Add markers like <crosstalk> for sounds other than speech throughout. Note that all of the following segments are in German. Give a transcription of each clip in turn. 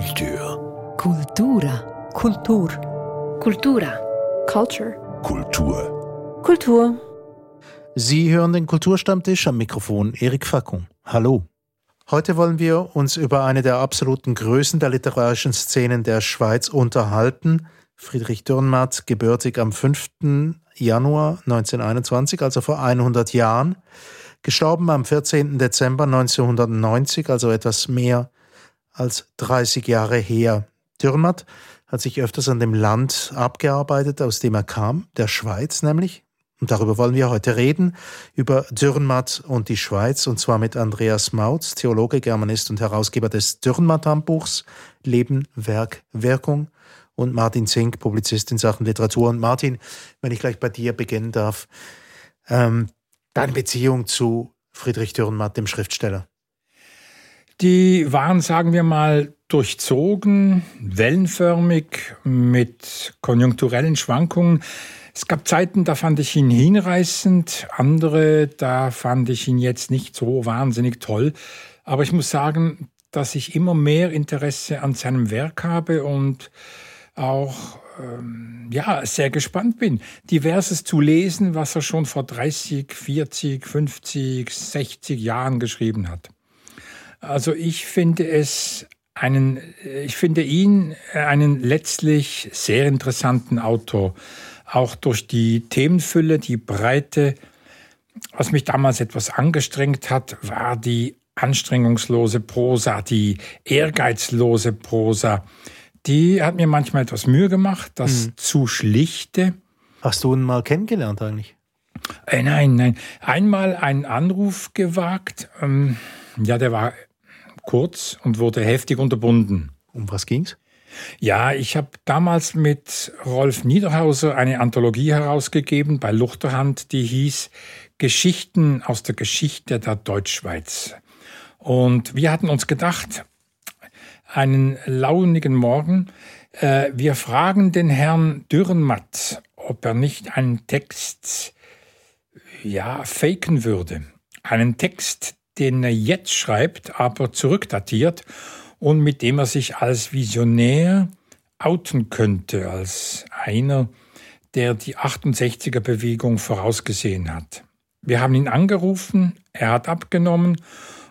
Kultur. Kultura. Kultur. Kultura. Culture. Kultur. Kultur. Sie hören den Kulturstammtisch am Mikrofon Erik Fackung. Hallo. Heute wollen wir uns über eine der absoluten Größen der literarischen Szenen der Schweiz unterhalten. Friedrich Dürrenmatt, gebürtig am 5. Januar 1921, also vor 100 Jahren, gestorben am 14. Dezember 1990, also etwas mehr als 30 Jahre her. Dürrenmatt hat sich öfters an dem Land abgearbeitet, aus dem er kam, der Schweiz nämlich. Und darüber wollen wir heute reden, über Dürrenmatt und die Schweiz, und zwar mit Andreas Mautz, Theologe, Germanist und Herausgeber des Dürrenmatt-Handbuchs Leben, Werk, Wirkung und Martin Zink, Publizist in Sachen Literatur. Und Martin, wenn ich gleich bei dir beginnen darf, ähm, deine Beziehung zu Friedrich Dürrenmatt, dem Schriftsteller. Die waren, sagen wir mal, durchzogen, wellenförmig, mit konjunkturellen Schwankungen. Es gab Zeiten, da fand ich ihn hinreißend, andere, da fand ich ihn jetzt nicht so wahnsinnig toll. Aber ich muss sagen, dass ich immer mehr Interesse an seinem Werk habe und auch ähm, ja, sehr gespannt bin, diverses zu lesen, was er schon vor 30, 40, 50, 60 Jahren geschrieben hat. Also ich finde es einen, ich finde ihn einen letztlich sehr interessanten Autor, auch durch die Themenfülle, die Breite. Was mich damals etwas angestrengt hat, war die anstrengungslose Prosa, die ehrgeizlose Prosa. Die hat mir manchmal etwas Mühe gemacht, das mhm. zu schlichte. Hast du ihn mal kennengelernt eigentlich? Äh, nein, nein. Einmal einen Anruf gewagt. Ähm, ja, der war kurz und wurde heftig unterbunden. Um was ging's? Ja, ich habe damals mit Rolf Niederhauser eine Anthologie herausgegeben bei Luchterhand, die hieß Geschichten aus der Geschichte der Deutschschweiz. Und wir hatten uns gedacht, einen launigen Morgen. Äh, wir fragen den Herrn Dürrenmatt, ob er nicht einen Text, ja, faken würde. Einen Text, den er jetzt schreibt, aber zurückdatiert und mit dem er sich als Visionär outen könnte, als einer, der die 68er Bewegung vorausgesehen hat. Wir haben ihn angerufen, er hat abgenommen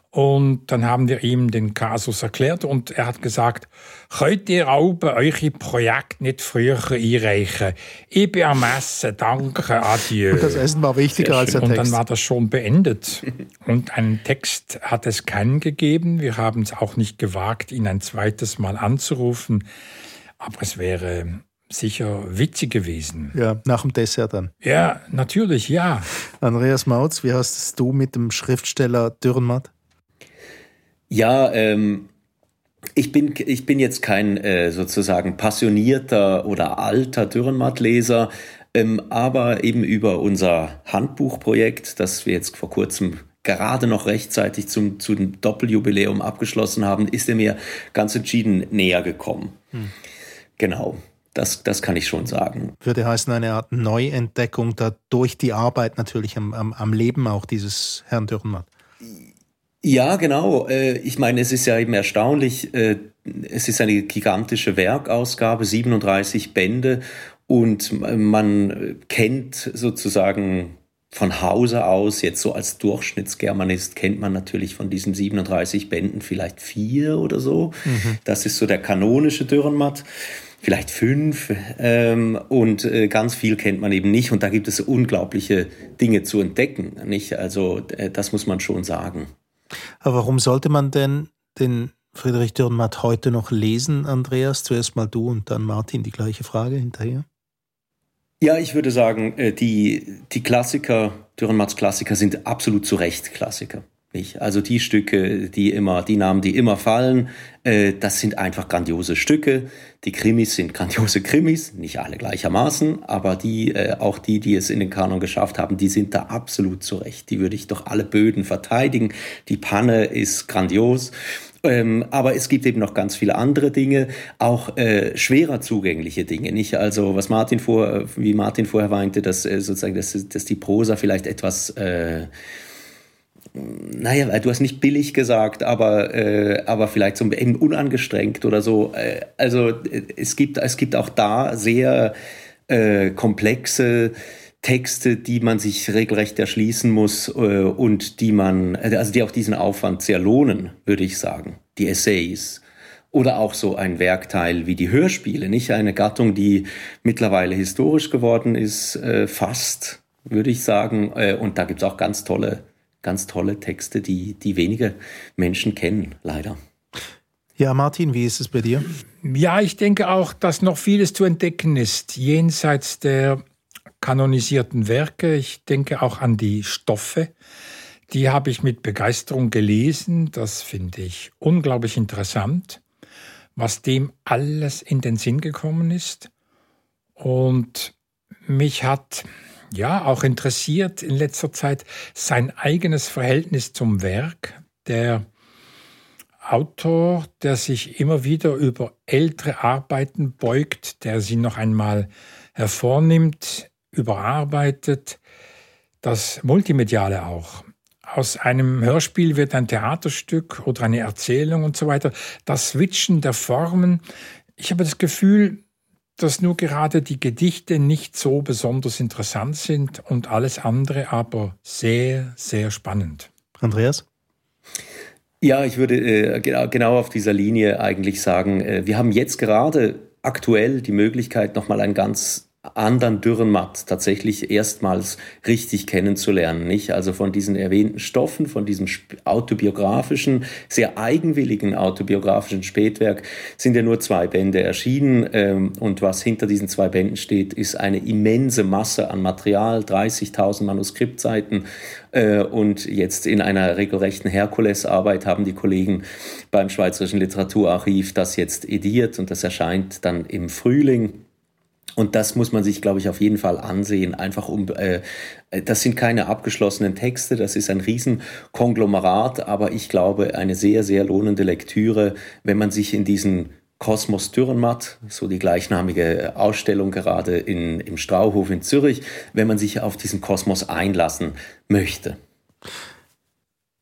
und dann haben wir ihm den Kasus erklärt und er hat gesagt, könnt ihr auch eure Projekt nicht früher einreichen? Ich bin am Essen, danke, adieu. Und das Essen war wichtiger als der Text. Und dann war das schon beendet. Und einen Text hat es keinen gegeben. Wir haben es auch nicht gewagt, ihn ein zweites Mal anzurufen. Aber es wäre sicher witzig gewesen. Ja, nach dem Dessert dann. Ja, natürlich, ja. Andreas Mautz, wie hast du mit dem Schriftsteller Dürrenmatt? Ja, ähm, ich bin, ich bin jetzt kein äh, sozusagen passionierter oder alter Dürrenmatt-Leser, ähm, aber eben über unser Handbuchprojekt, das wir jetzt vor kurzem gerade noch rechtzeitig zum, zu dem Doppeljubiläum abgeschlossen haben, ist er mir ganz entschieden näher gekommen. Hm. Genau. Das, das kann ich schon sagen. Würde heißen, eine Art Neuentdeckung da durch die Arbeit natürlich am, am, am Leben auch dieses Herrn Dürrenmatt. Ja, genau. Äh, ich meine, es ist ja eben erstaunlich, äh, es ist eine gigantische Werkausgabe, 37 Bände und man kennt sozusagen von Hause aus, jetzt so als Durchschnittsgermanist, kennt man natürlich von diesen 37 Bänden vielleicht vier oder so. Mhm. Das ist so der kanonische Dürrenmatt. Vielleicht fünf ähm, und äh, ganz viel kennt man eben nicht und da gibt es unglaubliche Dinge zu entdecken, nicht? Also das muss man schon sagen. Aber warum sollte man denn den Friedrich Dürrenmatt heute noch lesen, Andreas? Zuerst mal du und dann Martin die gleiche Frage hinterher. Ja, ich würde sagen, äh, die, die Klassiker, Dürrenmatts Klassiker sind absolut zu Recht Klassiker. Nicht? Also die Stücke, die immer, die Namen, die immer fallen, äh, das sind einfach grandiose Stücke. Die Krimis sind grandiose Krimis, nicht alle gleichermaßen, aber die, äh, auch die, die es in den Kanon geschafft haben, die sind da absolut zurecht. Die würde ich doch alle Böden verteidigen. Die Panne ist grandios. Ähm, aber es gibt eben noch ganz viele andere Dinge, auch äh, schwerer zugängliche Dinge. Nicht also, was Martin vor, wie Martin vorher meinte, dass äh, sozusagen, dass, dass die Prosa vielleicht etwas äh, naja, du hast nicht billig gesagt, aber, äh, aber vielleicht so eben unangestrengt oder so. Äh, also es gibt, es gibt auch da sehr äh, komplexe Texte, die man sich regelrecht erschließen muss äh, und die man, also die auch diesen Aufwand sehr lohnen, würde ich sagen. Die Essays. Oder auch so ein Werkteil wie die Hörspiele, nicht eine Gattung, die mittlerweile historisch geworden ist, äh, fast, würde ich sagen. Äh, und da gibt es auch ganz tolle, ganz tolle Texte, die, die wenige Menschen kennen, leider. Ja, Martin, wie ist es bei dir? Ja, ich denke auch, dass noch vieles zu entdecken ist, jenseits der kanonisierten Werke. Ich denke auch an die Stoffe. Die habe ich mit Begeisterung gelesen. Das finde ich unglaublich interessant, was dem alles in den Sinn gekommen ist. Und mich hat ja auch interessiert in letzter Zeit sein eigenes Verhältnis zum Werk. Der Autor, der sich immer wieder über ältere Arbeiten beugt, der sie noch einmal hervornimmt, überarbeitet, das Multimediale auch. Aus einem Hörspiel wird ein Theaterstück oder eine Erzählung und so weiter. Das Switchen der Formen. Ich habe das Gefühl, dass nur gerade die Gedichte nicht so besonders interessant sind und alles andere aber sehr, sehr spannend. Andreas? Ja, ich würde äh, genau, genau auf dieser Linie eigentlich sagen, äh, wir haben jetzt gerade aktuell die Möglichkeit, nochmal ein ganz anderen Dürrenmatt tatsächlich erstmals richtig kennenzulernen, nicht? Also von diesen erwähnten Stoffen, von diesem autobiografischen, sehr eigenwilligen autobiografischen Spätwerk sind ja nur zwei Bände erschienen ähm, und was hinter diesen zwei Bänden steht, ist eine immense Masse an Material, 30.000 Manuskriptseiten äh, und jetzt in einer regelrechten Herkulesarbeit haben die Kollegen beim Schweizerischen Literaturarchiv das jetzt ediert und das erscheint dann im Frühling und das muss man sich, glaube ich, auf jeden Fall ansehen. Einfach um, äh, das sind keine abgeschlossenen Texte, das ist ein Riesenkonglomerat, aber ich glaube, eine sehr, sehr lohnende Lektüre, wenn man sich in diesen Kosmos Dürrenmatt, so die gleichnamige Ausstellung gerade in, im Strauhof in Zürich, wenn man sich auf diesen Kosmos einlassen möchte.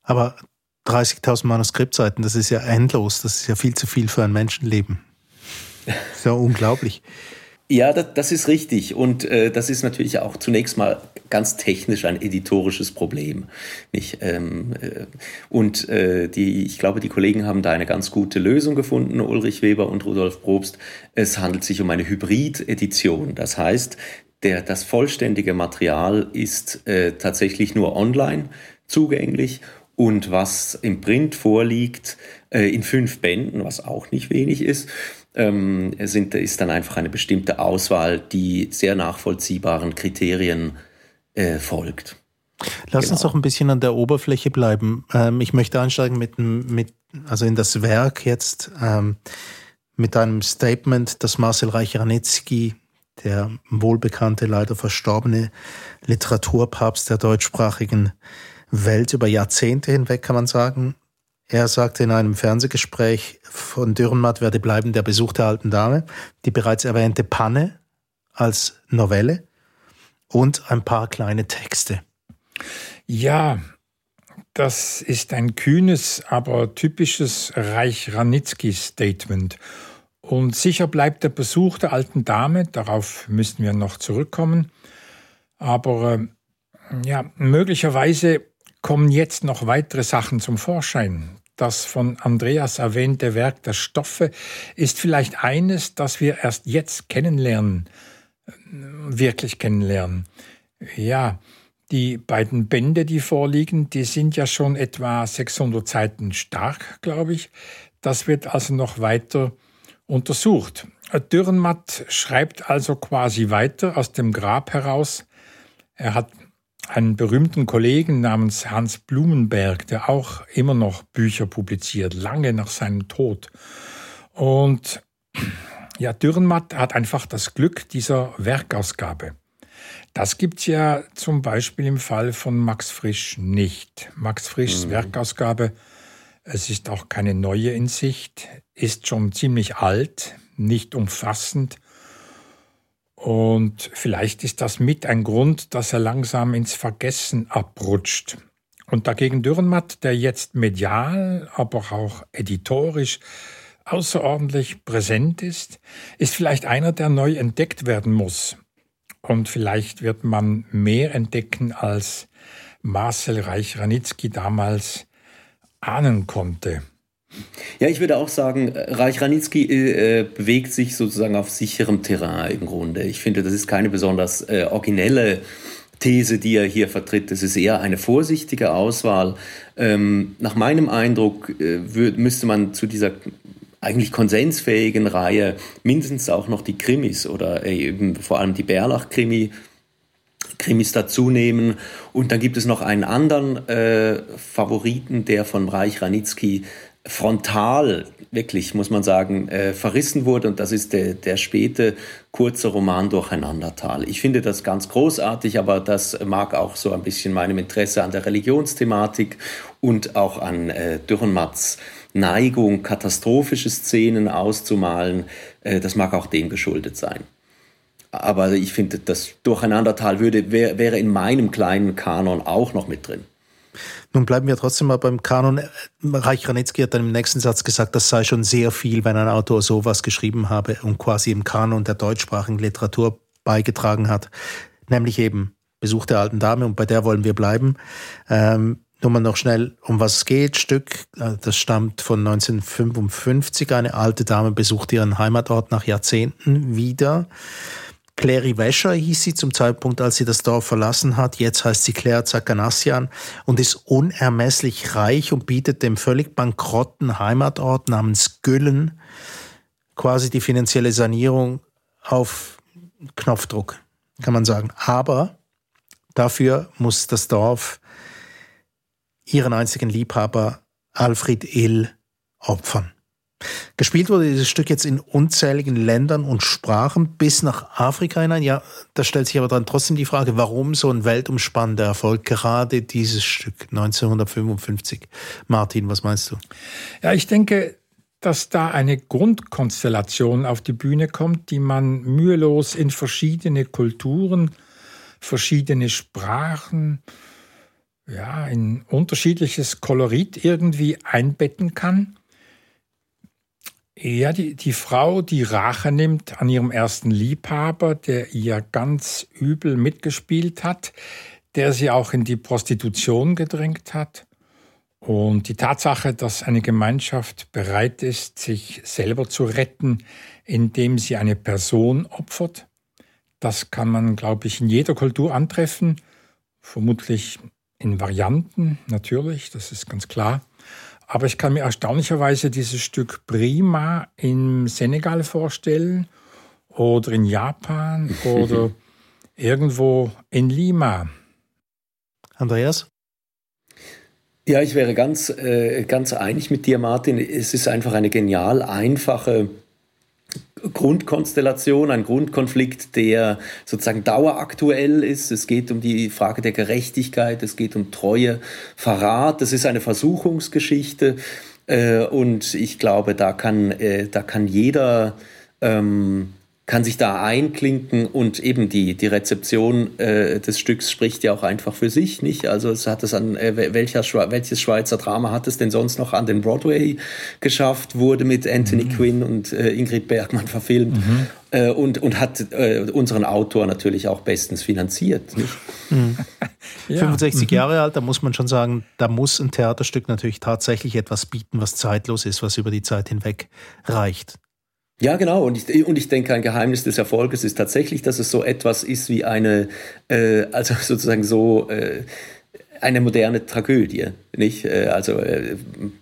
Aber 30.000 Manuskriptseiten, das ist ja endlos, das ist ja viel zu viel für ein Menschenleben. Das <laughs> ist ja unglaublich. Ja, das, das ist richtig. Und äh, das ist natürlich auch zunächst mal ganz technisch ein editorisches Problem. Nicht? Ähm, äh, und äh, die, ich glaube, die Kollegen haben da eine ganz gute Lösung gefunden, Ulrich Weber und Rudolf Probst. Es handelt sich um eine Hybrid-Edition. Das heißt, der, das vollständige Material ist äh, tatsächlich nur online zugänglich und was im Print vorliegt, äh, in fünf Bänden, was auch nicht wenig ist, ähm, sind, ist dann einfach eine bestimmte Auswahl, die sehr nachvollziehbaren Kriterien äh, folgt. Lass genau. uns doch ein bisschen an der Oberfläche bleiben. Ähm, ich möchte einsteigen mit, mit, also in das Werk jetzt, ähm, mit einem Statement, das Marcel Reich-Ranitzky, der wohlbekannte, leider verstorbene Literaturpapst der deutschsprachigen Welt über Jahrzehnte hinweg, kann man sagen, er sagte in einem Fernsehgespräch, von Dürrenmatt werde bleiben der Besuch der alten Dame, die bereits erwähnte Panne als Novelle und ein paar kleine Texte. Ja, das ist ein kühnes, aber typisches Reich-Ranitzky-Statement. Und sicher bleibt der Besuch der alten Dame, darauf müssen wir noch zurückkommen. Aber äh, ja, möglicherweise kommen jetzt noch weitere Sachen zum Vorschein. Das von Andreas erwähnte Werk der Stoffe ist vielleicht eines, das wir erst jetzt kennenlernen, wirklich kennenlernen. Ja, die beiden Bände, die vorliegen, die sind ja schon etwa 600 Seiten stark, glaube ich. Das wird also noch weiter untersucht. Dürrenmatt schreibt also quasi weiter aus dem Grab heraus. Er hat einen berühmten Kollegen namens Hans Blumenberg, der auch immer noch Bücher publiziert, lange nach seinem Tod. Und ja, Dürrenmatt hat einfach das Glück dieser Werkausgabe. Das gibt's ja zum Beispiel im Fall von Max Frisch nicht. Max Frischs mhm. Werkausgabe, es ist auch keine neue in Sicht, ist schon ziemlich alt, nicht umfassend und vielleicht ist das mit ein Grund, dass er langsam ins Vergessen abrutscht. Und dagegen Dürrenmatt, der jetzt medial, aber auch editorisch außerordentlich präsent ist, ist vielleicht einer, der neu entdeckt werden muss. Und vielleicht wird man mehr entdecken, als Marcel Reich-Ranitzky damals ahnen konnte. Ja, ich würde auch sagen, Reich Ranitzky äh, bewegt sich sozusagen auf sicherem Terrain im Grunde. Ich finde, das ist keine besonders äh, originelle These, die er hier vertritt. Das ist eher eine vorsichtige Auswahl. Ähm, nach meinem Eindruck äh, müsste man zu dieser eigentlich konsensfähigen Reihe mindestens auch noch die Krimis oder eben vor allem die Bärlach-Krimi Krimis dazu nehmen. Und dann gibt es noch einen anderen äh, Favoriten, der von Reich Ranitzky frontal, wirklich, muss man sagen, äh, verrissen wurde. Und das ist der, der späte kurze Roman Durcheinandertal. Ich finde das ganz großartig, aber das mag auch so ein bisschen meinem Interesse an der Religionsthematik und auch an äh, Dürrenmatts Neigung, katastrophische Szenen auszumalen. Äh, das mag auch dem geschuldet sein. Aber ich finde, das Durcheinandertal würde, wär, wäre in meinem kleinen Kanon auch noch mit drin. Nun bleiben wir trotzdem mal beim Kanon. Reich Ranitzky hat dann im nächsten Satz gesagt, das sei schon sehr viel, wenn ein Autor sowas geschrieben habe und quasi im Kanon der deutschsprachigen Literatur beigetragen hat. Nämlich eben Besuch der alten Dame und bei der wollen wir bleiben. Ähm, nur mal noch schnell, um was es geht. Stück, äh, das stammt von 1955. Eine alte Dame besucht ihren Heimatort nach Jahrzehnten wieder. Clary Wäscher hieß sie zum Zeitpunkt, als sie das Dorf verlassen hat. Jetzt heißt sie Claire Zakanassian und ist unermesslich reich und bietet dem völlig bankrotten Heimatort namens Güllen quasi die finanzielle Sanierung auf Knopfdruck, kann man sagen. Aber dafür muss das Dorf ihren einzigen Liebhaber Alfred Ill opfern. Gespielt wurde dieses Stück jetzt in unzähligen Ländern und Sprachen bis nach Afrika hinein. Ja, da stellt sich aber dann trotzdem die Frage, warum so ein weltumspannender Erfolg gerade dieses Stück 1955? Martin, was meinst du? Ja, ich denke, dass da eine Grundkonstellation auf die Bühne kommt, die man mühelos in verschiedene Kulturen, verschiedene Sprachen, ja, in unterschiedliches Kolorit irgendwie einbetten kann. Ja, die, die Frau, die Rache nimmt an ihrem ersten Liebhaber, der ihr ganz übel mitgespielt hat, der sie auch in die Prostitution gedrängt hat. Und die Tatsache, dass eine Gemeinschaft bereit ist, sich selber zu retten, indem sie eine Person opfert, das kann man, glaube ich, in jeder Kultur antreffen, vermutlich in Varianten natürlich, das ist ganz klar. Aber ich kann mir erstaunlicherweise dieses Stück prima im Senegal vorstellen oder in Japan <laughs> oder irgendwo in Lima. Andreas? Ja, ich wäre ganz, äh, ganz einig mit dir, Martin. Es ist einfach eine genial einfache Grundkonstellation, ein Grundkonflikt, der sozusagen daueraktuell ist. Es geht um die Frage der Gerechtigkeit, es geht um Treue, Verrat. Das ist eine Versuchungsgeschichte. Äh, und ich glaube, da kann, äh, da kann jeder ähm, kann sich da einklinken und eben die, die Rezeption äh, des Stücks spricht ja auch einfach für sich, nicht? Also es hat es an äh, welcher welches Schweizer Drama hat es denn sonst noch an den Broadway geschafft, wurde mit Anthony mhm. Quinn und äh, Ingrid Bergmann verfilmt mhm. äh, und, und hat äh, unseren Autor natürlich auch bestens finanziert. Nicht? Mhm. <laughs> ja. 65 Jahre mhm. alt, da muss man schon sagen, da muss ein Theaterstück natürlich tatsächlich etwas bieten, was zeitlos ist, was über die Zeit hinweg reicht. Ja, genau. Und ich, und ich denke, ein Geheimnis des Erfolges ist tatsächlich, dass es so etwas ist wie eine, äh, also <laughs> sozusagen so äh, eine moderne Tragödie, nicht? Äh, also äh,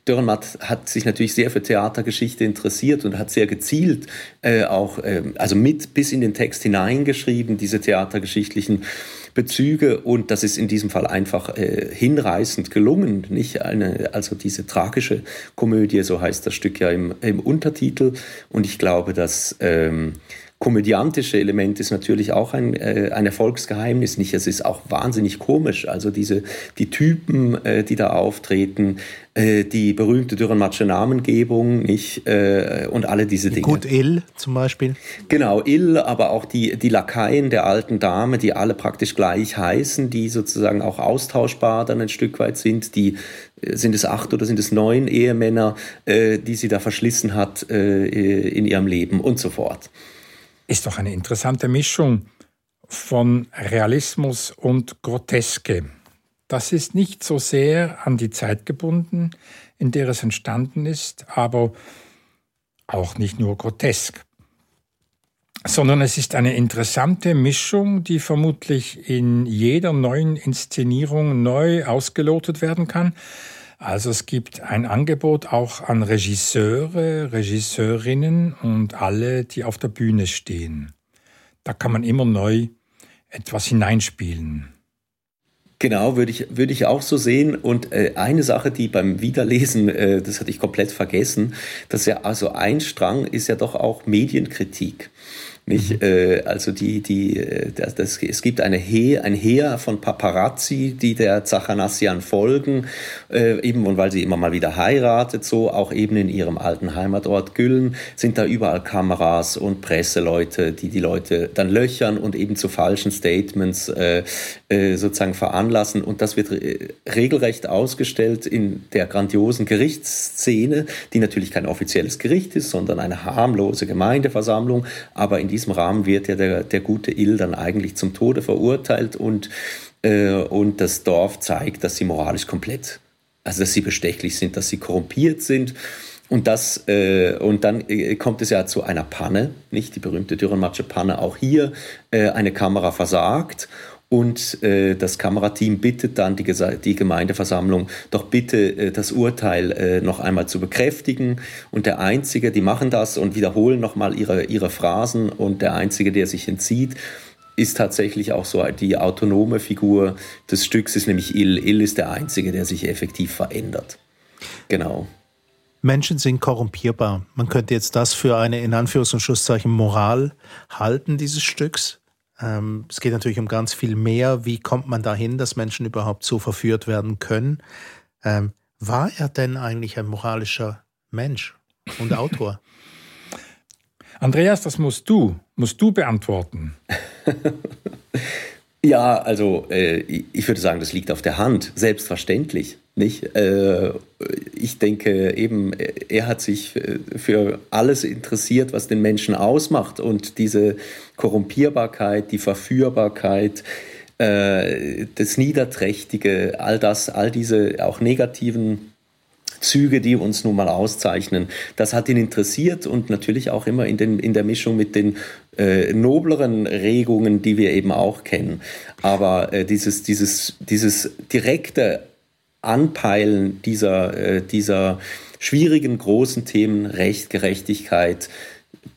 Dürrenmatt hat sich natürlich sehr für Theatergeschichte interessiert und hat sehr gezielt äh, auch, äh, also mit bis in den Text hineingeschrieben, diese theatergeschichtlichen Bezüge und das ist in diesem Fall einfach äh, hinreißend gelungen. Nicht eine, also diese tragische Komödie, so heißt das Stück ja im, im Untertitel. Und ich glaube, dass ähm, komödiantische Element ist natürlich auch ein, äh, ein Erfolgsgeheimnis. Nicht, es ist auch wahnsinnig komisch. Also diese, die Typen, äh, die da auftreten, äh, die berühmte Dürrenmatsche Namengebung, nicht, äh, und alle diese Dinge. Gut Ill zum Beispiel. Genau, Ill, aber auch die, die Lakaien der alten Dame, die alle praktisch gleich heißen, die sozusagen auch austauschbar dann ein Stück weit sind, die äh, sind es acht oder sind es neun Ehemänner, äh, die sie da verschlissen hat äh, in ihrem Leben und so fort. Ist doch eine interessante Mischung von Realismus und Groteske. Das ist nicht so sehr an die Zeit gebunden, in der es entstanden ist, aber auch nicht nur grotesk, sondern es ist eine interessante Mischung, die vermutlich in jeder neuen Inszenierung neu ausgelotet werden kann. Also es gibt ein Angebot auch an Regisseure, Regisseurinnen und alle, die auf der Bühne stehen. Da kann man immer neu etwas hineinspielen. Genau, würde ich, würde ich auch so sehen. Und äh, eine Sache, die beim Wiederlesen, äh, das hatte ich komplett vergessen, dass ja also ein Strang ist ja doch auch Medienkritik. Nicht? Mhm. Äh, also die, die, äh, das, das, es gibt eine He ein Heer von Paparazzi, die der Zachanassian folgen, äh, eben und weil sie immer mal wieder heiratet, so auch eben in ihrem alten Heimatort Güllen, sind da überall Kameras und Presseleute, die die Leute dann löchern und eben zu falschen Statements äh, äh, sozusagen veranlassen. Und das wird re regelrecht ausgestellt in der grandiosen Gerichtsszene, die natürlich kein offizielles Gericht ist, sondern eine harmlose Gemeindeversammlung, aber in diesem Rahmen wird ja der, der gute Ill dann eigentlich zum Tode verurteilt und, äh, und das Dorf zeigt, dass sie moralisch komplett, also dass sie bestechlich sind, dass sie korrumpiert sind. Und, das, äh, und dann äh, kommt es ja zu einer Panne, nicht? Die berühmte Dürrenmatsche Panne, auch hier äh, eine Kamera versagt und äh, das Kamerateam bittet dann die, die Gemeindeversammlung, doch bitte äh, das Urteil äh, noch einmal zu bekräftigen. Und der Einzige, die machen das und wiederholen nochmal ihre, ihre Phrasen. Und der Einzige, der sich entzieht, ist tatsächlich auch so die autonome Figur des Stücks, ist nämlich Ill. Ill ist der Einzige, der sich effektiv verändert. Genau. Menschen sind korrumpierbar. Man könnte jetzt das für eine in Anführungs- und Schlusszeichen Moral halten dieses Stücks. Ähm, es geht natürlich um ganz viel mehr. Wie kommt man dahin, dass Menschen überhaupt so verführt werden können? Ähm, war er denn eigentlich ein moralischer Mensch und Autor? <laughs> Andreas, das musst du, musst du beantworten. <laughs> ja, also äh, ich würde sagen, das liegt auf der Hand, selbstverständlich. Nicht? Äh, ich denke eben, er hat sich äh, für alles interessiert, was den Menschen ausmacht und diese Korrumpierbarkeit, die Verführbarkeit, äh, das Niederträchtige, all das, all diese auch negativen Züge, die uns nun mal auszeichnen. Das hat ihn interessiert und natürlich auch immer in, den, in der Mischung mit den äh, nobleren Regungen, die wir eben auch kennen. Aber äh, dieses, dieses, dieses direkte Anpeilen dieser, äh, dieser schwierigen großen Themen Recht, Gerechtigkeit,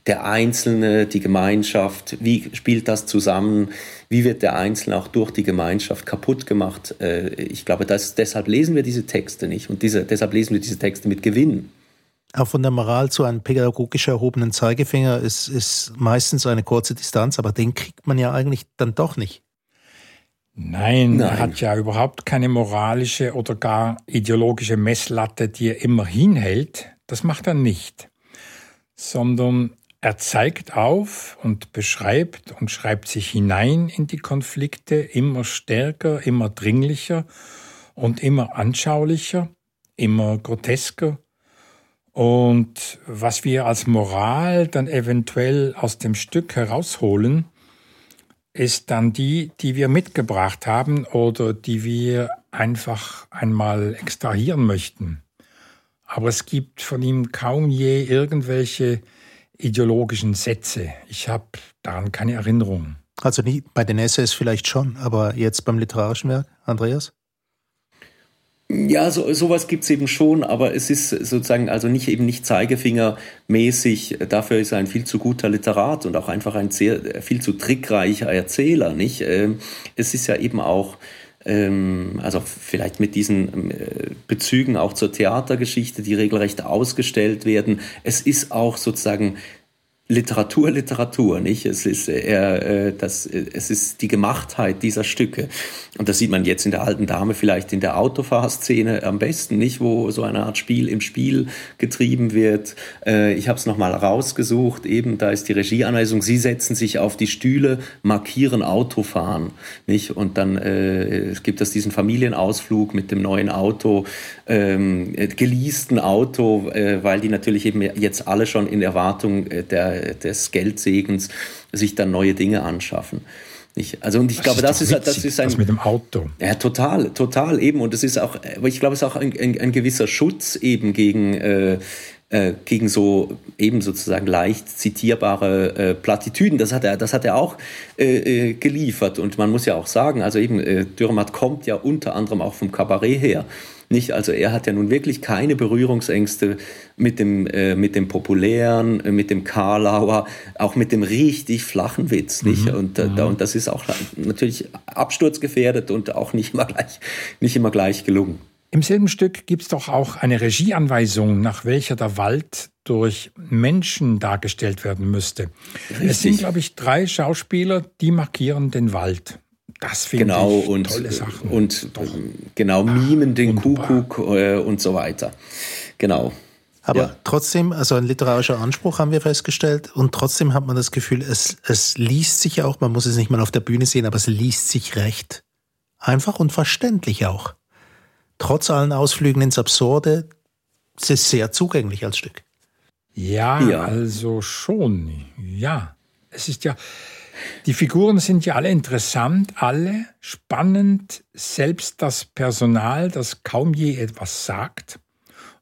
der Einzelne, die Gemeinschaft, wie spielt das zusammen, wie wird der Einzelne auch durch die Gemeinschaft kaputt gemacht. Äh, ich glaube, das, deshalb lesen wir diese Texte nicht und diese, deshalb lesen wir diese Texte mit Gewinn. Auch von der Moral zu einem pädagogisch erhobenen Zeigefinger ist, ist meistens eine kurze Distanz, aber den kriegt man ja eigentlich dann doch nicht. Nein, Nein, er hat ja überhaupt keine moralische oder gar ideologische Messlatte, die er immer hinhält. Das macht er nicht. Sondern er zeigt auf und beschreibt und schreibt sich hinein in die Konflikte immer stärker, immer dringlicher und immer anschaulicher, immer grotesker. Und was wir als Moral dann eventuell aus dem Stück herausholen, ist dann die, die wir mitgebracht haben oder die wir einfach einmal extrahieren möchten. Aber es gibt von ihm kaum je irgendwelche ideologischen Sätze. Ich habe daran keine Erinnerung. Also nie, bei den Essays vielleicht schon, aber jetzt beim literarischen Werk, Andreas? Ja, so, sowas gibt's eben schon, aber es ist sozusagen also nicht eben nicht Zeigefingermäßig. Dafür ist er ein viel zu guter Literat und auch einfach ein sehr viel zu trickreicher Erzähler. Nicht? Ähm, es ist ja eben auch ähm, also vielleicht mit diesen äh, Bezügen auch zur Theatergeschichte, die regelrecht ausgestellt werden. Es ist auch sozusagen Literatur, Literatur, nicht? Es ist eher, äh, das, es ist die Gemachtheit dieser Stücke. Und das sieht man jetzt in der alten Dame vielleicht in der Autofahrszene am besten, nicht? Wo so eine Art Spiel im Spiel getrieben wird. Äh, ich habe es nochmal rausgesucht, eben, da ist die Regieanweisung, Sie setzen sich auf die Stühle, markieren Autofahren, nicht? Und dann äh, gibt es diesen Familienausflug mit dem neuen Auto, ähm, geleasten Auto, äh, weil die natürlich eben jetzt alle schon in Erwartung äh, des Geldsegens sich dann neue Dinge anschaffen. Nicht? Also und ich das glaube, ist das ist, das ist ein das mit dem Auto. Ja, total, total eben und es ist auch, aber ich glaube, es ist auch ein, ein, ein gewisser Schutz eben gegen äh, äh, gegen so eben sozusagen leicht zitierbare äh, Plattitüden. Das hat er, das hat er auch äh, äh geliefert. Und man muss ja auch sagen, also eben äh, Dürrematt kommt ja unter anderem auch vom Kabarett her. Nicht? Also er hat ja nun wirklich keine Berührungsängste mit dem, äh, mit dem populären, äh, mit dem Karlauer, auch mit dem richtig flachen Witz. Nicht? Mhm. Und, äh, mhm. und das ist auch natürlich absturzgefährdet und auch nicht immer gleich, nicht immer gleich gelungen. Im selben Stück gibt es doch auch eine Regieanweisung, nach welcher der Wald durch Menschen dargestellt werden müsste. Richtig. Es sind, glaube ich, drei Schauspieler, die markieren den Wald. Das finde genau, ich und, tolle Sachen. Und Doch. genau, mimen den wunderbar. Kuckuck äh, und so weiter. Genau. Aber ja. trotzdem, also ein literarischer Anspruch haben wir festgestellt und trotzdem hat man das Gefühl, es, es liest sich auch, man muss es nicht mal auf der Bühne sehen, aber es liest sich recht. Einfach und verständlich auch. Trotz allen Ausflügen ins Absurde, es ist sehr zugänglich als Stück. Ja, ja. also schon. Ja. Es ist ja, die Figuren sind ja alle interessant, alle spannend, selbst das Personal, das kaum je etwas sagt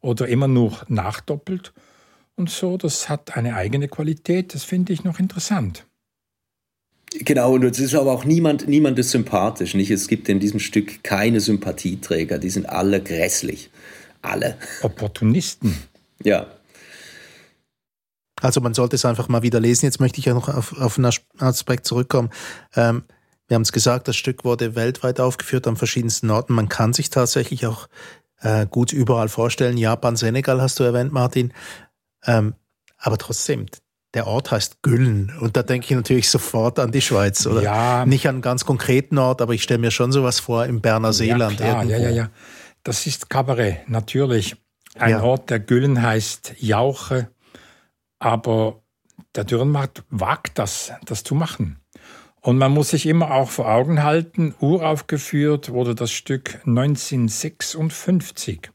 oder immer nur nachdoppelt und so, das hat eine eigene Qualität, das finde ich noch interessant. Genau, und es ist aber auch niemand, niemand ist sympathisch, nicht? Es gibt in diesem Stück keine Sympathieträger, die sind alle grässlich. Alle. Opportunisten. Ja. Also man sollte es einfach mal wieder lesen. Jetzt möchte ich ja noch auf, auf einen Aspekt zurückkommen. Ähm, wir haben es gesagt, das Stück wurde weltweit aufgeführt an verschiedensten Orten. Man kann sich tatsächlich auch äh, gut überall vorstellen. Japan, Senegal hast du erwähnt, Martin. Ähm, aber trotzdem, der Ort heißt Güllen und da denke ich natürlich sofort an die Schweiz, oder? Ja. Nicht an einen ganz konkreten Ort, aber ich stelle mir schon sowas vor im Berner Seeland. Ja, klar, ja, ja, ja. Das ist Kabarett, natürlich. Ein ja. Ort, der Güllen heißt Jauche, aber der Dürrenmatt wagt das, das zu machen. Und man muss sich immer auch vor Augen halten, uraufgeführt wurde das Stück 1956.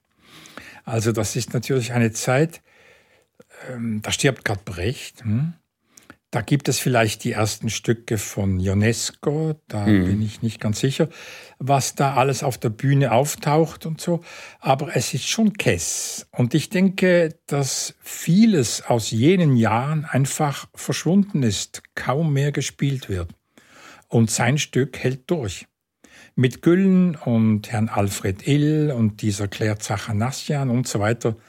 Also das ist natürlich eine Zeit, ähm, da stirbt gerade Brecht. Hm? Da gibt es vielleicht die ersten Stücke von Ionesco, da mhm. bin ich nicht ganz sicher, was da alles auf der Bühne auftaucht und so. Aber es ist schon Kess. Und ich denke, dass vieles aus jenen Jahren einfach verschwunden ist, kaum mehr gespielt wird. Und sein Stück hält durch. Mit Güllen und Herrn Alfred Ill und dieser Claire Zachanassian und so weiter –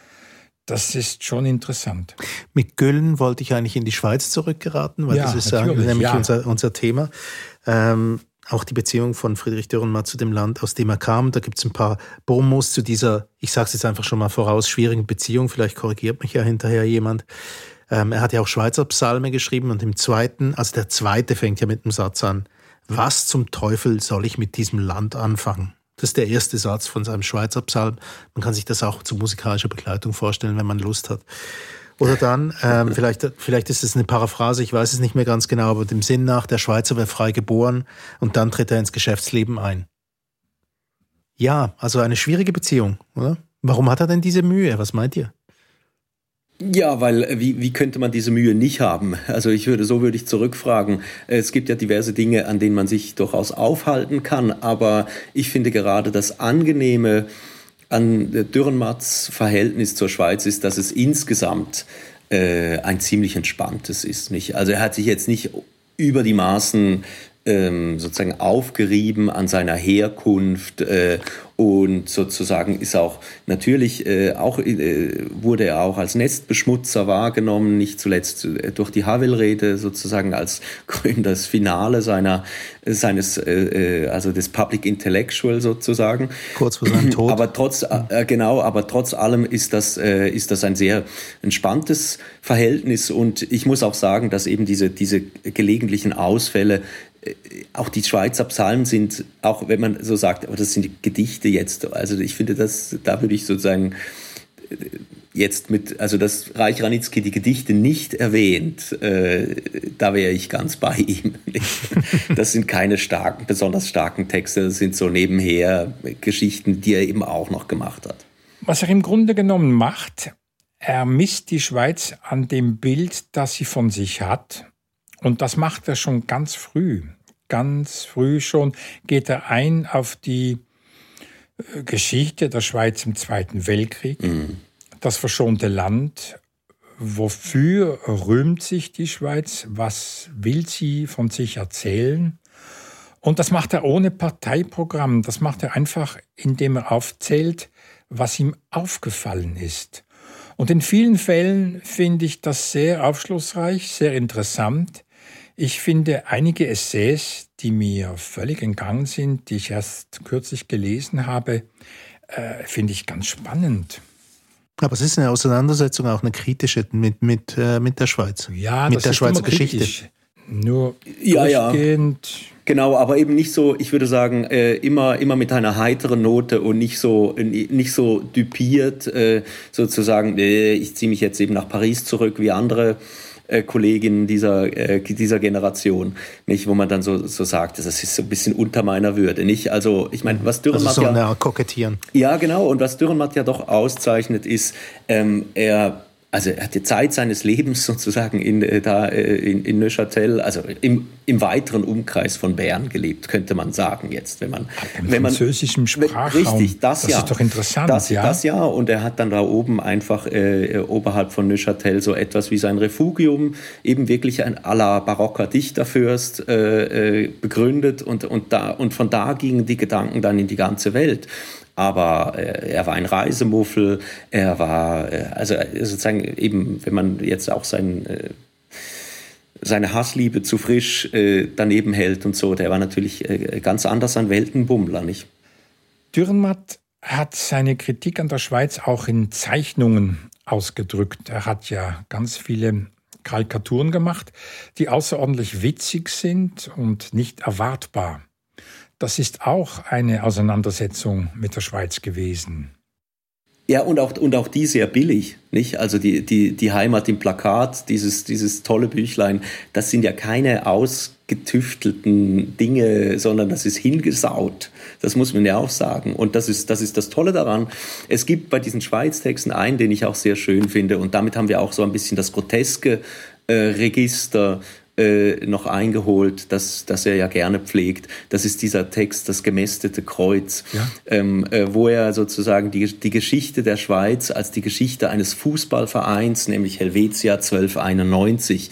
das ist schon interessant. Mit Güllen wollte ich eigentlich in die Schweiz zurückgeraten, weil ja, das ist nämlich ja. unser, unser Thema. Ähm, auch die Beziehung von Friedrich Dürrenmatt zu dem Land, aus dem er kam. Da gibt es ein paar Bonmots zu dieser, ich sage es jetzt einfach schon mal voraus, schwierigen Beziehung. Vielleicht korrigiert mich ja hinterher jemand. Ähm, er hat ja auch Schweizer Psalme geschrieben und im zweiten, also der zweite fängt ja mit dem Satz an, was zum Teufel soll ich mit diesem Land anfangen? Das ist der erste Satz von seinem Schweizer Psalm. Man kann sich das auch zu musikalischer Begleitung vorstellen, wenn man Lust hat. Oder dann, ähm, vielleicht, vielleicht ist es eine Paraphrase, ich weiß es nicht mehr ganz genau, aber dem Sinn nach, der Schweizer wäre frei geboren und dann tritt er ins Geschäftsleben ein. Ja, also eine schwierige Beziehung, oder? Warum hat er denn diese Mühe? Was meint ihr? Ja, weil äh, wie, wie könnte man diese Mühe nicht haben? Also ich würde, so würde ich zurückfragen. Es gibt ja diverse Dinge, an denen man sich durchaus aufhalten kann, aber ich finde gerade das Angenehme an Dürrenmatts Verhältnis zur Schweiz ist, dass es insgesamt äh, ein ziemlich entspanntes ist. Nicht? Also er hat sich jetzt nicht über die Maßen ähm, sozusagen aufgerieben an seiner Herkunft äh, und sozusagen ist auch natürlich äh, auch äh, wurde er auch als Nestbeschmutzer wahrgenommen, nicht zuletzt äh, durch die Havel-Rede sozusagen als <laughs> das Finale seiner seines äh, äh, also des Public Intellectual sozusagen. Kurz vor seinem <clears throat> Tod. Aber trotz äh, genau, aber trotz allem ist das äh, ist das ein sehr entspanntes Verhältnis und ich muss auch sagen, dass eben diese diese gelegentlichen Ausfälle äh, auch die Schweizer Psalmen sind, auch wenn man so sagt, aber das sind die Gedichte jetzt. Also ich finde, das, da würde ich sozusagen äh, jetzt mit, also dass Reich Ranitzky die Gedichte nicht erwähnt, äh, da wäre ich ganz bei ihm. <laughs> Das sind keine starken, besonders starken Texte, das sind so nebenher Geschichten, die er eben auch noch gemacht hat. Was er im Grunde genommen macht, er misst die Schweiz an dem Bild, das sie von sich hat und das macht er schon ganz früh. Ganz früh schon geht er ein auf die äh, Geschichte der Schweiz im Zweiten Weltkrieg, mhm. das verschonte Land. Wofür rühmt sich die Schweiz? Was will sie von sich erzählen? Und das macht er ohne Parteiprogramm. Das macht er einfach, indem er aufzählt, was ihm aufgefallen ist. Und in vielen Fällen finde ich das sehr aufschlussreich, sehr interessant. Ich finde einige Essays, die mir völlig entgangen sind, die ich erst kürzlich gelesen habe, äh, finde ich ganz spannend. Aber es ist eine Auseinandersetzung, auch eine kritische mit, mit, äh, mit der Schweiz. Ja, mit das der ist Schweizer immer Geschichte. kritisch. Nur Ja, ja. durchgehend. Genau, aber eben nicht so, ich würde sagen, äh, immer, immer mit einer heiteren Note und nicht so, äh, nicht so düpiert, äh, sozusagen, äh, ich ziehe mich jetzt eben nach Paris zurück wie andere äh, Kolleginnen dieser, äh, dieser Generation, nicht, wo man dann so, so sagt, das ist so ein bisschen unter meiner Würde, nicht? Also, ich meine, was Dürrenmatt Also so ja, Kokettieren. ja, genau. Und was Dürrenmatt ja doch auszeichnet, ist, ähm, er also er hat die Zeit seines Lebens <laughs> sozusagen in, äh, da, äh, in, in Neuchâtel, also im, im weiteren Umkreis von Bern gelebt, könnte man sagen jetzt, wenn man, Im wenn man französischen Sprachraum. Richtig, das, das ja. ist doch interessant, das, ja. Das ja, und er hat dann da oben einfach äh, oberhalb von Neuchâtel so etwas wie sein Refugium, eben wirklich ein à la barocker Dichterfürst äh, äh, begründet und, und, da, und von da gingen die Gedanken dann in die ganze Welt aber äh, er war ein Reisemuffel, er war, äh, also äh, sozusagen eben, wenn man jetzt auch sein, äh, seine Hassliebe zu frisch äh, daneben hält und so, der war natürlich äh, ganz anders ein Weltenbummler, nicht? Dürrenmatt hat seine Kritik an der Schweiz auch in Zeichnungen ausgedrückt. Er hat ja ganz viele Karikaturen gemacht, die außerordentlich witzig sind und nicht erwartbar. Das ist auch eine Auseinandersetzung mit der Schweiz gewesen. Ja, und auch, und auch die sehr billig, nicht? Also die, die, die Heimat im Plakat, dieses, dieses tolle Büchlein, das sind ja keine ausgetüftelten Dinge, sondern das ist hingesaut. Das muss man ja auch sagen. Und das ist, das ist das Tolle daran. Es gibt bei diesen Schweiztexten einen, den ich auch sehr schön finde. Und damit haben wir auch so ein bisschen das groteske äh, Register äh, noch eingeholt, das, das er ja gerne pflegt. Das ist dieser Text, das gemästete Kreuz, Ja. ähm, äh, wo er sozusagen die, die Geschichte der Schweiz als die Geschichte eines Fußballvereins, nämlich Helvetia 1291,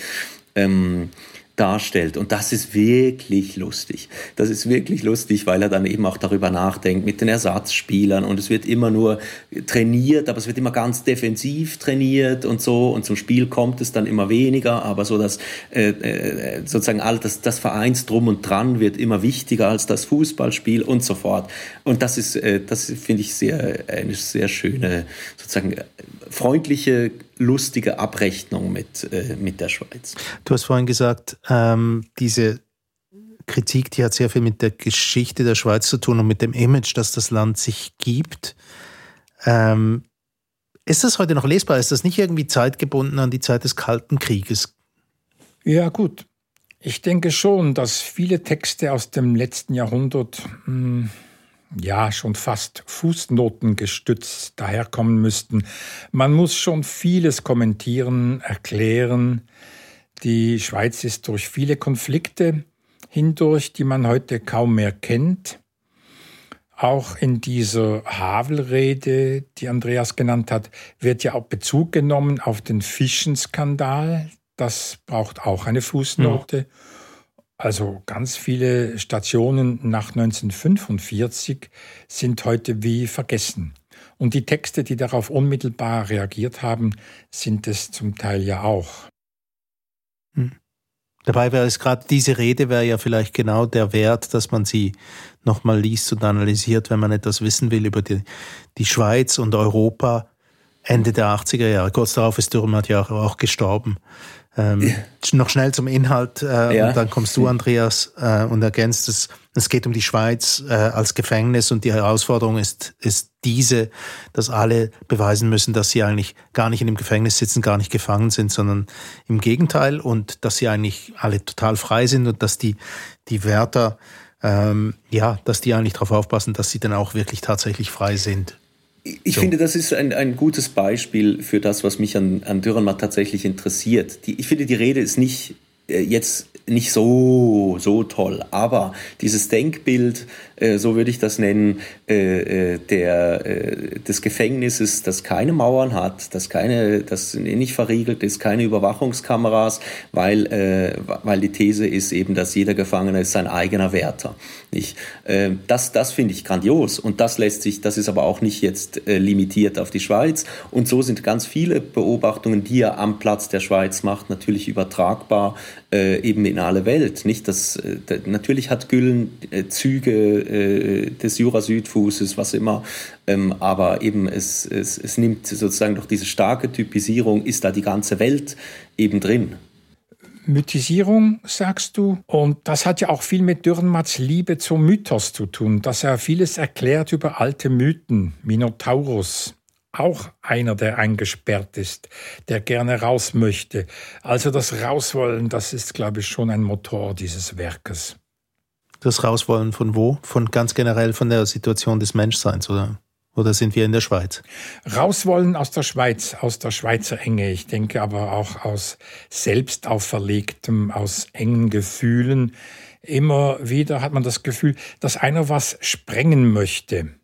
ähm, darstellt. Und das ist wirklich lustig. Das ist wirklich lustig, weil er dann eben auch darüber nachdenkt mit den Ersatzspielern und es wird immer nur trainiert, aber es wird immer ganz defensiv trainiert und so und zum Spiel kommt es dann immer weniger, aber so dass äh, äh, sozusagen all das, das Vereins drum und dran wird immer wichtiger als das Fußballspiel und so fort. Und das ist, äh, das finde ich sehr, eine sehr schöne, sozusagen freundliche, lustige Abrechnung mit, äh, mit der Schweiz. Du hast vorhin gesagt, ähm, diese Kritik, die hat sehr viel mit der Geschichte der Schweiz zu tun und mit dem Image, das das Land sich gibt. Ähm, ist das heute noch lesbar? Ist das nicht irgendwie zeitgebunden an die Zeit des Kalten Krieges? Ja, gut. Ich denke schon, dass viele Texte aus dem letzten Jahrhundert hm, ja schon fast Fußnoten gestützt daherkommen müssten. Man muss schon vieles kommentieren, erklären. Die Schweiz ist durch viele Konflikte hindurch, die man heute kaum mehr kennt. Auch in dieser Havelrede, die Andreas genannt hat, wird ja auch Bezug genommen auf den Fischenskandal. Das braucht auch eine Fußnote. Also ganz viele Stationen nach 1945 sind heute wie vergessen. Und die Texte, die darauf unmittelbar reagiert haben, sind es zum Teil ja auch. Hm. Dabei wäre es gerade diese Rede wäre ja vielleicht genau der Wert, dass man sie nochmal liest und analysiert, wenn man etwas wissen will über die, die Schweiz und Europa Ende der 80er Jahre. Kurz darauf ist Dürrenmatt ja auch gestorben. Ähm, ja. Noch schnell zum Inhalt äh, ja. und dann kommst du, Andreas, äh, und ergänzt es. Es geht um die Schweiz äh, als Gefängnis und die Herausforderung ist, ist diese, dass alle beweisen müssen, dass sie eigentlich gar nicht in dem Gefängnis sitzen, gar nicht gefangen sind, sondern im Gegenteil und dass sie eigentlich alle total frei sind und dass die, die Wärter, ähm, ja, dass die eigentlich darauf aufpassen, dass sie dann auch wirklich tatsächlich frei sind. Ich so. finde, das ist ein, ein gutes Beispiel für das, was mich an, an Dürrenmatt tatsächlich interessiert. Die, ich finde, die Rede ist nicht äh, jetzt nicht so, so toll. Aber dieses Denkbild, äh, so würde ich das nennen, äh, äh der, äh, des Gefängnisses, das keine Mauern hat, das, keine, das nicht verriegelt ist, keine Überwachungskameras, weil, äh, weil die These ist eben, dass jeder Gefangene ist sein eigener Wärter. Nicht? Äh, das das finde ich grandios und das lässt sich, das ist aber auch nicht jetzt limitiert auf die Schweiz. Und so sind ganz viele Beobachtungen, die er am Platz der Schweiz macht, natürlich übertragbar eben in alle Welt. Nicht? Das, äh, natürlich hat Güllen äh, Züge äh, des Jura-Südfußes, was immer, ähm, aber eben es, es, es nimmt sozusagen durch diese starke Typisierung, ist da die ganze Welt eben drin. Mythisierung, sagst du. Und das hat ja auch viel mit Dürrenmatts Liebe zum Mythos zu tun, dass er vieles erklärt über alte Mythen, Minotaurus, auch einer, der eingesperrt ist, der gerne raus möchte. Also das Rauswollen, das ist, glaube ich, schon ein Motor dieses Werkes. Das Rauswollen von wo? Von ganz generell von der Situation des Menschseins, oder? Oder sind wir in der Schweiz? Rauswollen aus der Schweiz, aus der Schweizer Enge. Ich denke aber auch aus selbst auferlegtem, aus engen Gefühlen. Immer wieder hat man das Gefühl, dass einer was sprengen möchte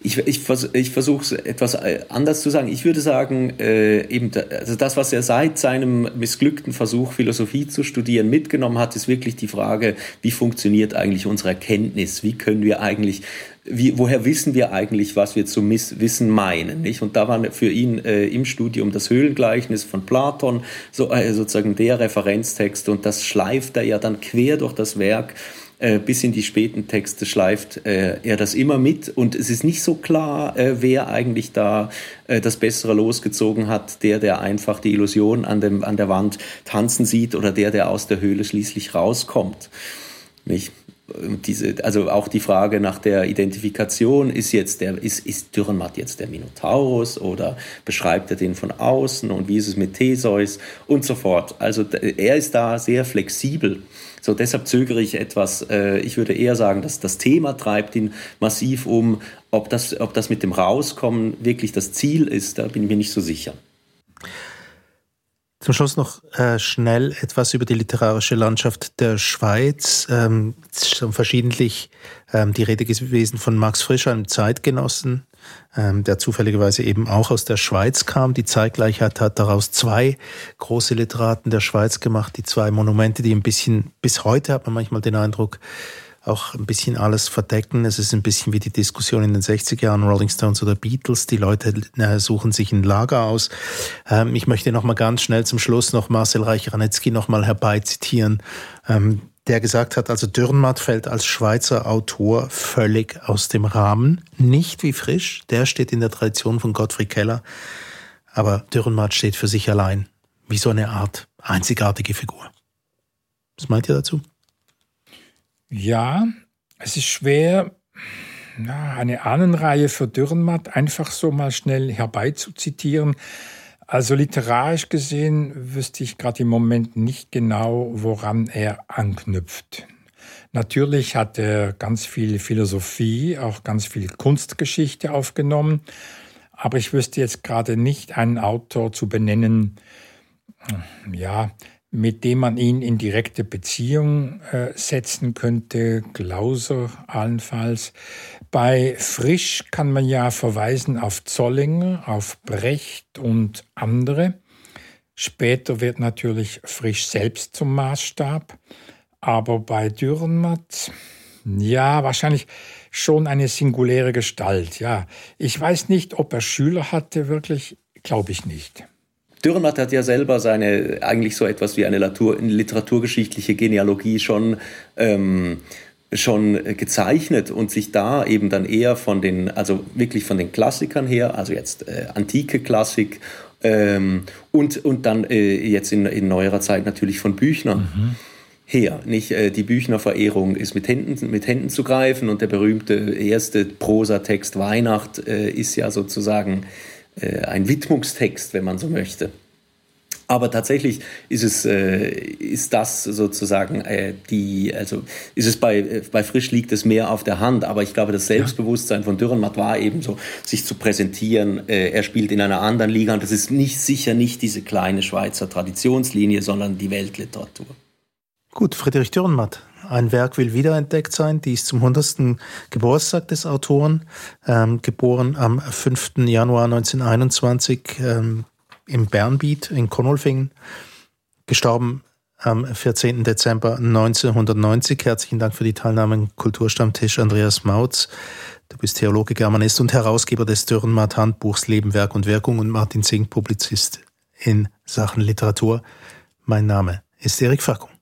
ich, ich, ich versuche es etwas äh, anders zu sagen. Ich würde sagen, äh, eben da, also das, was er seit seinem missglückten Versuch, Philosophie zu studieren, mitgenommen hat, ist wirklich die Frage, wie funktioniert eigentlich unsere Erkenntnis? Wie können wir eigentlich, wie, woher wissen wir eigentlich, was wir zu Miss Wissen meinen? Nicht? Und da war für ihn äh, im Studium das Höhlengleichnis von Platon so, äh, sozusagen der Referenztext und das schleift er ja dann quer durch das Werk äh, bis in die späten Texte schleift äh, er das immer mit und es ist nicht so klar, äh, wer eigentlich da äh, das Bessere losgezogen hat, der, der einfach die Illusion an, dem, an der Wand tanzen sieht oder der, der aus der Höhle schließlich rauskommt. Nicht? Diese, also auch die Frage nach der Identifikation, ist jetzt der, ist, ist Dürrenmatt jetzt der Minotaurus oder beschreibt er den von außen und wie ist es mit Theseus und so fort. Also er ist da sehr flexibel so, deshalb zögere ich etwas. Äh, ich würde eher sagen, dass das Thema treibt ihn massiv um. Ob das, ob das mit dem Rauskommen wirklich das Ziel ist, da bin ich mir nicht so sicher. Zum Schluss noch äh, schnell etwas über die literarische Landschaft der Schweiz. Ähm, schon verschiedentlich ähm, die Rede gewesen von Max Frisch, einem Zeitgenossen, ähm, der zufälligerweise eben auch aus der Schweiz kam. Die Zeitgleichheit hat daraus zwei große Literaten der Schweiz gemacht, die zwei Monumente, die ein bisschen, bis heute hat man manchmal den Eindruck, auch ein bisschen alles verdecken. Es ist ein bisschen wie die Diskussion in den 60er Jahren, Rolling Stones oder Beatles. Die Leute suchen sich ein Lager aus. Ähm, ich möchte noch mal ganz schnell zum Schluss noch Marcel Reich-Ranetzky noch mal herbeizitieren, ähm, der gesagt hat, also Dürrenmatt fällt als Schweizer Autor völlig aus dem Rahmen. Nicht wie Frisch, der steht in der Tradition von Gottfried Keller, aber Dürrenmatt steht für sich allein, wie so eine Art einzigartige Figur. Was meint ihr dazu? Ja, es ist schwer, eine Ahnenreihe für Dürrenmatt einfach so mal schnell herbeizuzitieren. Also literarisch gesehen wüsste ich gerade im Moment nicht genau, woran er anknüpft. Natürlich hat er ganz viel Philosophie, auch ganz viel Kunstgeschichte aufgenommen, aber ich wüsste jetzt gerade nicht einen Autor zu benennen, ja, mit dem man ihn in direkte Beziehung äh, setzen könnte, Glauser allenfalls. Bei Frisch kann man ja verweisen auf Zollinger, auf Brecht und andere. Später wird natürlich Frisch selbst zum Maßstab. Aber bei Dürrenmatt, ja, wahrscheinlich schon eine singuläre Gestalt, ja. Ich weiß nicht, ob er Schüler hatte, wirklich, glaube ich nicht. Dürrenmatt hat ja selber seine, eigentlich so etwas wie eine Literatur, literaturgeschichtliche Genealogie schon, ähm, schon gezeichnet und sich da eben dann eher von den, also wirklich von den Klassikern her, also jetzt äh, antike Klassik ähm, und, und dann äh, jetzt in, in neuerer Zeit natürlich von Büchnern. Mhm her. Nicht äh, die Büchner-Verehrung ist mit Händen, mit Händen zu greifen und der berühmte erste Prosatext Weihnacht äh, ist ja sozusagen äh, ein Widmungstext, wenn man so möchte. Aber tatsächlich ist es, äh, ist das sozusagen äh, die, also ist es bei, äh, bei Frisch liegt es mehr auf der Hand. Aber ich glaube, das Selbstbewusstsein von Dürrenmatt war eben so, sich zu präsentieren. Äh, er spielt in einer anderen Liga und das ist nicht sicher nicht diese kleine Schweizer Traditionslinie, sondern die Weltliteratur. Gut, Friedrich Dürrenmatt. Ein Werk will wiederentdeckt sein, dies zum 100. Geburtstag des Autoren, ähm, geboren am 5. Januar 1921 ähm, im Bernbiet in Konolfingen, gestorben am 14. Dezember 1990. Herzlichen Dank für die Teilnahme im Kulturstammtisch, Andreas Mautz. Du bist Theologe, Germanist und Herausgeber des Dürrenmatt Handbuchs Leben, Werk und Wirkung und Martin Zink, Publizist in Sachen Literatur. Mein Name ist Erik Fackung.